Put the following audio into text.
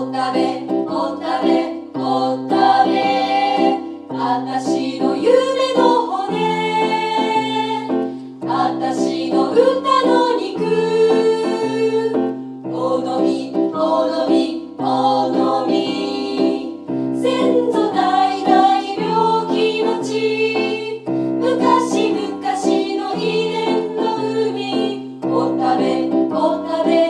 おたべおたべおべ。あたしの夢の骨。あたしの歌の肉。おのみおのみおのみ。先祖代々病気のち。昔昔の遺伝の海。おたべおたべ。